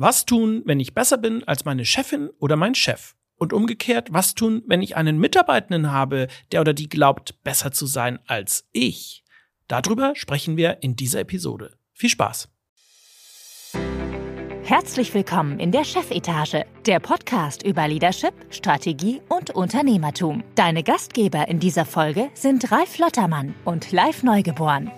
Was tun, wenn ich besser bin als meine Chefin oder mein Chef? Und umgekehrt, was tun, wenn ich einen Mitarbeitenden habe, der oder die glaubt, besser zu sein als ich? Darüber sprechen wir in dieser Episode. Viel Spaß! Herzlich willkommen in der Chefetage, der Podcast über Leadership, Strategie und Unternehmertum. Deine Gastgeber in dieser Folge sind Ralf Lottermann und Live Neugeboren.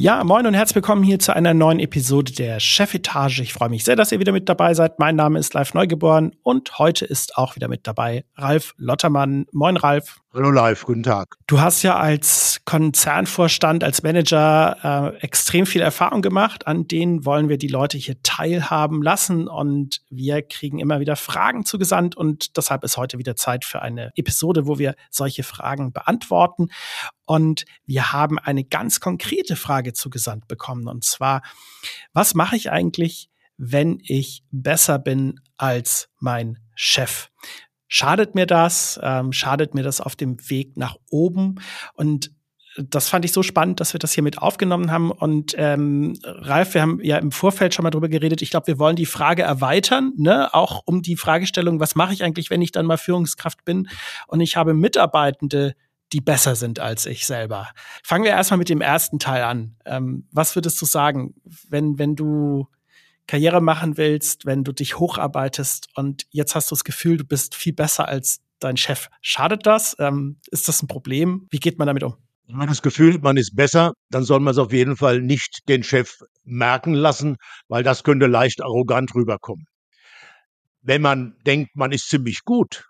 Ja, moin und herzlich willkommen hier zu einer neuen Episode der Chefetage. Ich freue mich sehr, dass ihr wieder mit dabei seid. Mein Name ist Live Neugeboren und heute ist auch wieder mit dabei Ralf Lottermann. Moin, Ralf. Hallo Live, guten Tag. Du hast ja als Konzernvorstand, als Manager äh, extrem viel Erfahrung gemacht. An denen wollen wir die Leute hier teilhaben lassen und wir kriegen immer wieder Fragen zugesandt und deshalb ist heute wieder Zeit für eine Episode, wo wir solche Fragen beantworten. Und wir haben eine ganz konkrete Frage zugesandt bekommen und zwar, was mache ich eigentlich, wenn ich besser bin als mein Chef? Schadet mir das? Ähm, schadet mir das auf dem Weg nach oben? Und das fand ich so spannend, dass wir das hier mit aufgenommen haben. Und ähm, Ralf, wir haben ja im Vorfeld schon mal drüber geredet. Ich glaube, wir wollen die Frage erweitern, ne? auch um die Fragestellung, was mache ich eigentlich, wenn ich dann mal Führungskraft bin und ich habe Mitarbeitende, die besser sind als ich selber. Fangen wir erstmal mit dem ersten Teil an. Ähm, was würdest du sagen, wenn, wenn du Karriere machen willst, wenn du dich hocharbeitest und jetzt hast du das Gefühl, du bist viel besser als dein Chef. Schadet das? Ähm, ist das ein Problem? Wie geht man damit um? Wenn man das Gefühl hat, man ist besser, dann soll man es auf jeden Fall nicht den Chef merken lassen, weil das könnte leicht arrogant rüberkommen. Wenn man denkt, man ist ziemlich gut,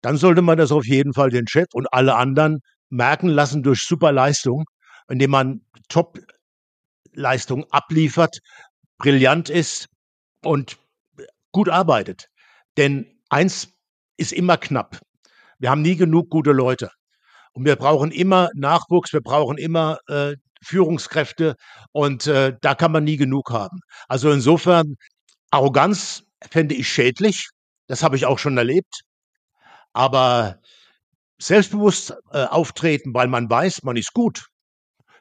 dann sollte man das auf jeden Fall den Chef und alle anderen merken lassen durch super Leistung, indem man Top-Leistung abliefert, brillant ist und gut arbeitet. Denn eins ist immer knapp. Wir haben nie genug gute Leute. Und wir brauchen immer Nachwuchs, wir brauchen immer äh, Führungskräfte und äh, da kann man nie genug haben. Also insofern, Arroganz fände ich schädlich. Das habe ich auch schon erlebt. Aber selbstbewusst äh, auftreten, weil man weiß, man ist gut,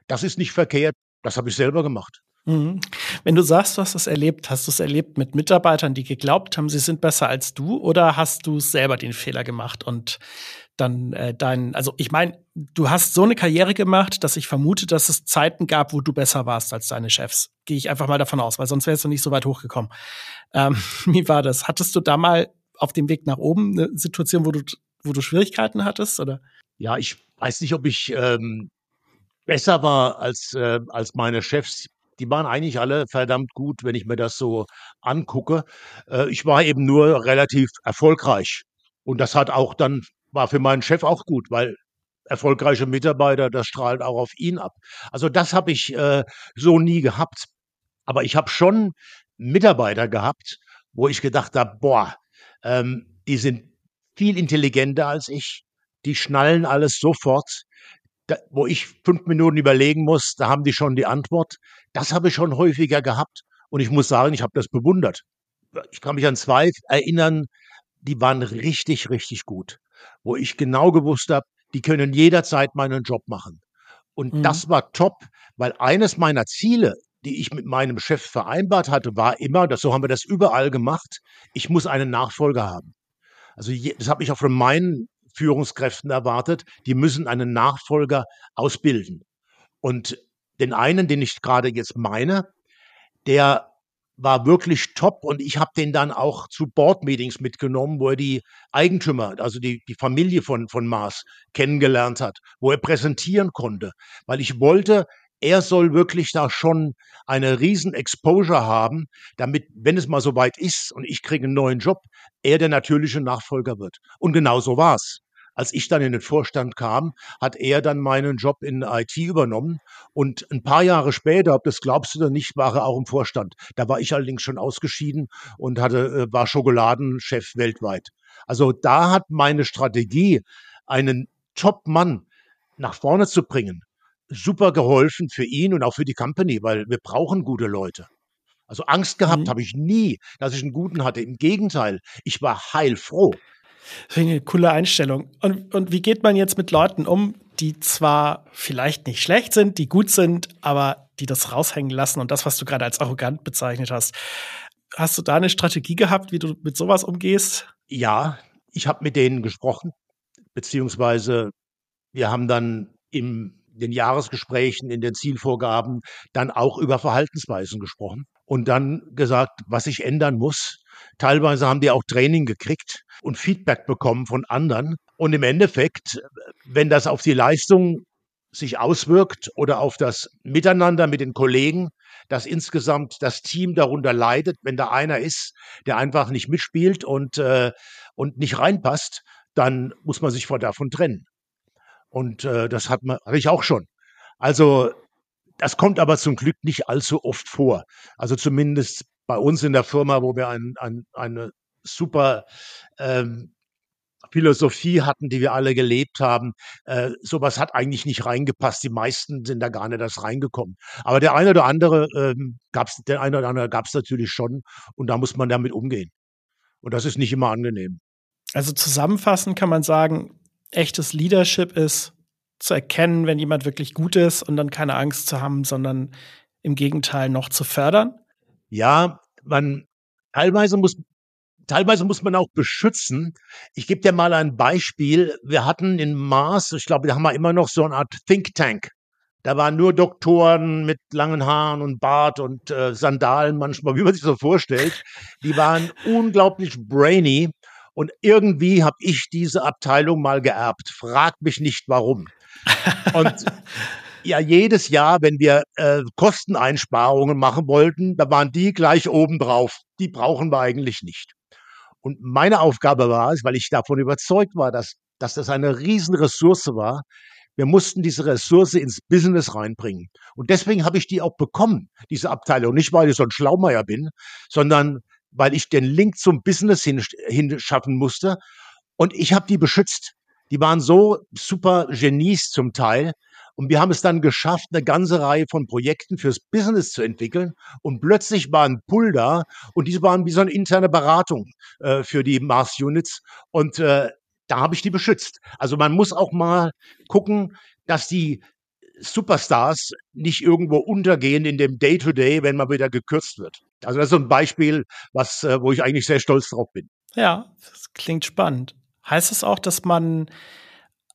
das ist nicht verkehrt. Das habe ich selber gemacht. Wenn du sagst, du hast es erlebt, hast du es erlebt mit Mitarbeitern, die geglaubt haben, sie sind besser als du, oder hast du selber den Fehler gemacht und dann äh, dein, also ich meine, du hast so eine Karriere gemacht, dass ich vermute, dass es Zeiten gab, wo du besser warst als deine Chefs. Gehe ich einfach mal davon aus, weil sonst wärst du nicht so weit hochgekommen. Ähm, wie war das? Hattest du da mal auf dem Weg nach oben eine Situation, wo du, wo du Schwierigkeiten hattest, oder? Ja, ich weiß nicht, ob ich ähm, besser war als, äh, als meine Chefs die waren eigentlich alle verdammt gut, wenn ich mir das so angucke. Äh, ich war eben nur relativ erfolgreich. Und das hat auch dann, war für meinen Chef auch gut, weil erfolgreiche Mitarbeiter, das strahlt auch auf ihn ab. Also das habe ich äh, so nie gehabt. Aber ich habe schon Mitarbeiter gehabt, wo ich gedacht habe, boah, ähm, die sind viel intelligenter als ich, die schnallen alles sofort, da, wo ich fünf Minuten überlegen muss, da haben die schon die Antwort. Das habe ich schon häufiger gehabt und ich muss sagen, ich habe das bewundert. Ich kann mich an zwei erinnern, die waren richtig, richtig gut, wo ich genau gewusst habe, die können jederzeit meinen Job machen. Und mhm. das war top, weil eines meiner Ziele, die ich mit meinem Chef vereinbart hatte, war immer, das, so haben wir das überall gemacht, ich muss einen Nachfolger haben. Also das habe ich auch von meinen Führungskräften erwartet, die müssen einen Nachfolger ausbilden. Und den einen, den ich gerade jetzt meine, der war wirklich top und ich habe den dann auch zu Board-Meetings mitgenommen, wo er die Eigentümer, also die, die Familie von, von Mars kennengelernt hat, wo er präsentieren konnte, weil ich wollte, er soll wirklich da schon eine riesen Exposure haben, damit, wenn es mal soweit ist und ich kriege einen neuen Job, er der natürliche Nachfolger wird. Und genau so war's. Als ich dann in den Vorstand kam, hat er dann meinen Job in IT übernommen. Und ein paar Jahre später, ob das glaubst du oder nicht, war er auch im Vorstand. Da war ich allerdings schon ausgeschieden und hatte, äh, war Schokoladenchef weltweit. Also da hat meine Strategie, einen Top-Mann nach vorne zu bringen, super geholfen für ihn und auch für die Company, weil wir brauchen gute Leute. Also Angst gehabt mhm. habe ich nie, dass ich einen guten hatte. Im Gegenteil, ich war heilfroh. Finde eine coole Einstellung. Und, und wie geht man jetzt mit Leuten um, die zwar vielleicht nicht schlecht sind, die gut sind, aber die das raushängen lassen und das, was du gerade als arrogant bezeichnet hast. Hast du da eine Strategie gehabt, wie du mit sowas umgehst? Ja, ich habe mit denen gesprochen, beziehungsweise wir haben dann in den Jahresgesprächen, in den Zielvorgaben dann auch über Verhaltensweisen gesprochen und dann gesagt, was sich ändern muss. Teilweise haben die auch Training gekriegt und Feedback bekommen von anderen. Und im Endeffekt, wenn das auf die Leistung sich auswirkt oder auf das Miteinander mit den Kollegen, dass insgesamt das Team darunter leidet, wenn da einer ist, der einfach nicht mitspielt und, äh, und nicht reinpasst, dann muss man sich vor davon trennen. Und äh, das hat man, hatte ich auch schon. Also das kommt aber zum Glück nicht allzu oft vor. Also zumindest bei uns in der Firma, wo wir ein, ein, eine super ähm, Philosophie hatten, die wir alle gelebt haben. Äh, sowas hat eigentlich nicht reingepasst. Die meisten sind da gar nicht erst reingekommen. Aber der eine oder andere ähm, gab's, der eine oder andere gab es natürlich schon. Und da muss man damit umgehen. Und das ist nicht immer angenehm. Also zusammenfassend kann man sagen, echtes Leadership ist zu erkennen, wenn jemand wirklich gut ist und dann keine Angst zu haben, sondern im Gegenteil noch zu fördern? Ja, man teilweise muss teilweise muss man auch beschützen. Ich gebe dir mal ein Beispiel. Wir hatten in Mars, ich glaube, da haben wir immer noch so eine Art Think Tank. Da waren nur Doktoren mit langen Haaren und Bart und äh, Sandalen manchmal, wie man sich so vorstellt. Die waren unglaublich brainy. Und irgendwie habe ich diese Abteilung mal geerbt. Frag mich nicht warum. Und ja, jedes Jahr, wenn wir äh, Kosteneinsparungen machen wollten, da waren die gleich oben drauf. Die brauchen wir eigentlich nicht. Und meine Aufgabe war es, weil ich davon überzeugt war, dass, dass das eine Riesenressource war, wir mussten diese Ressource ins Business reinbringen. Und deswegen habe ich die auch bekommen, diese Abteilung. Nicht, weil ich so ein Schlaumeier bin, sondern weil ich den Link zum Business hinschaffen musste. Und ich habe die beschützt. Die waren so super Genies zum Teil. Und wir haben es dann geschafft, eine ganze Reihe von Projekten fürs Business zu entwickeln. Und plötzlich war ein Pull da und diese waren wie so eine interne Beratung äh, für die Mars Units. Und äh, da habe ich die beschützt. Also man muss auch mal gucken, dass die Superstars nicht irgendwo untergehen in dem Day-to-Day, -Day, wenn man wieder gekürzt wird. Also das ist so ein Beispiel, was, äh, wo ich eigentlich sehr stolz drauf bin. Ja, das klingt spannend. Heißt es auch, dass man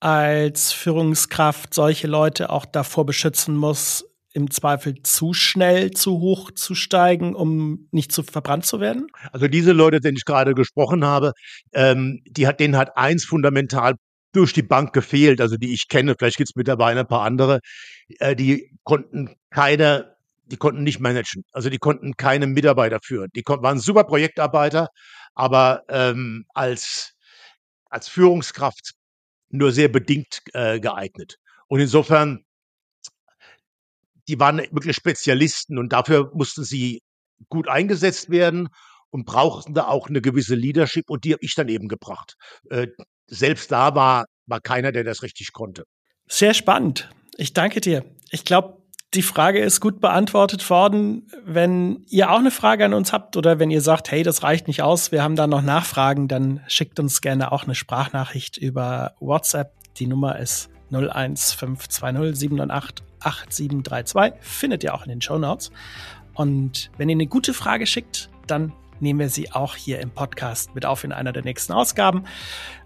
als Führungskraft solche Leute auch davor beschützen muss, im Zweifel zu schnell zu hoch zu steigen, um nicht zu verbrannt zu werden? Also diese Leute, denen ich gerade gesprochen habe, ähm, die hat, denen hat eins fundamental durch die Bank gefehlt, also die ich kenne, vielleicht gibt es mittlerweile ein paar andere, äh, die konnten keine, die konnten nicht managen, also die konnten keine Mitarbeiter führen. Die waren super Projektarbeiter, aber ähm, als als Führungskraft nur sehr bedingt äh, geeignet. Und insofern, die waren wirklich Spezialisten und dafür mussten sie gut eingesetzt werden und brauchten da auch eine gewisse Leadership und die habe ich dann eben gebracht. Äh, selbst da war, war keiner, der das richtig konnte. Sehr spannend. Ich danke dir. Ich glaube, die Frage ist gut beantwortet worden. Wenn ihr auch eine Frage an uns habt oder wenn ihr sagt, hey, das reicht nicht aus, wir haben da noch Nachfragen, dann schickt uns gerne auch eine Sprachnachricht über WhatsApp. Die Nummer ist 01520 798 8732. Findet ihr auch in den Show Notes. Und wenn ihr eine gute Frage schickt, dann nehmen wir sie auch hier im Podcast mit auf in einer der nächsten Ausgaben.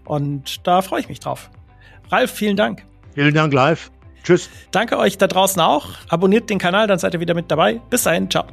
Und da freue ich mich drauf. Ralf, vielen Dank. Vielen Dank, live. Tschüss. Danke euch da draußen auch. Abonniert den Kanal, dann seid ihr wieder mit dabei. Bis dahin, ciao.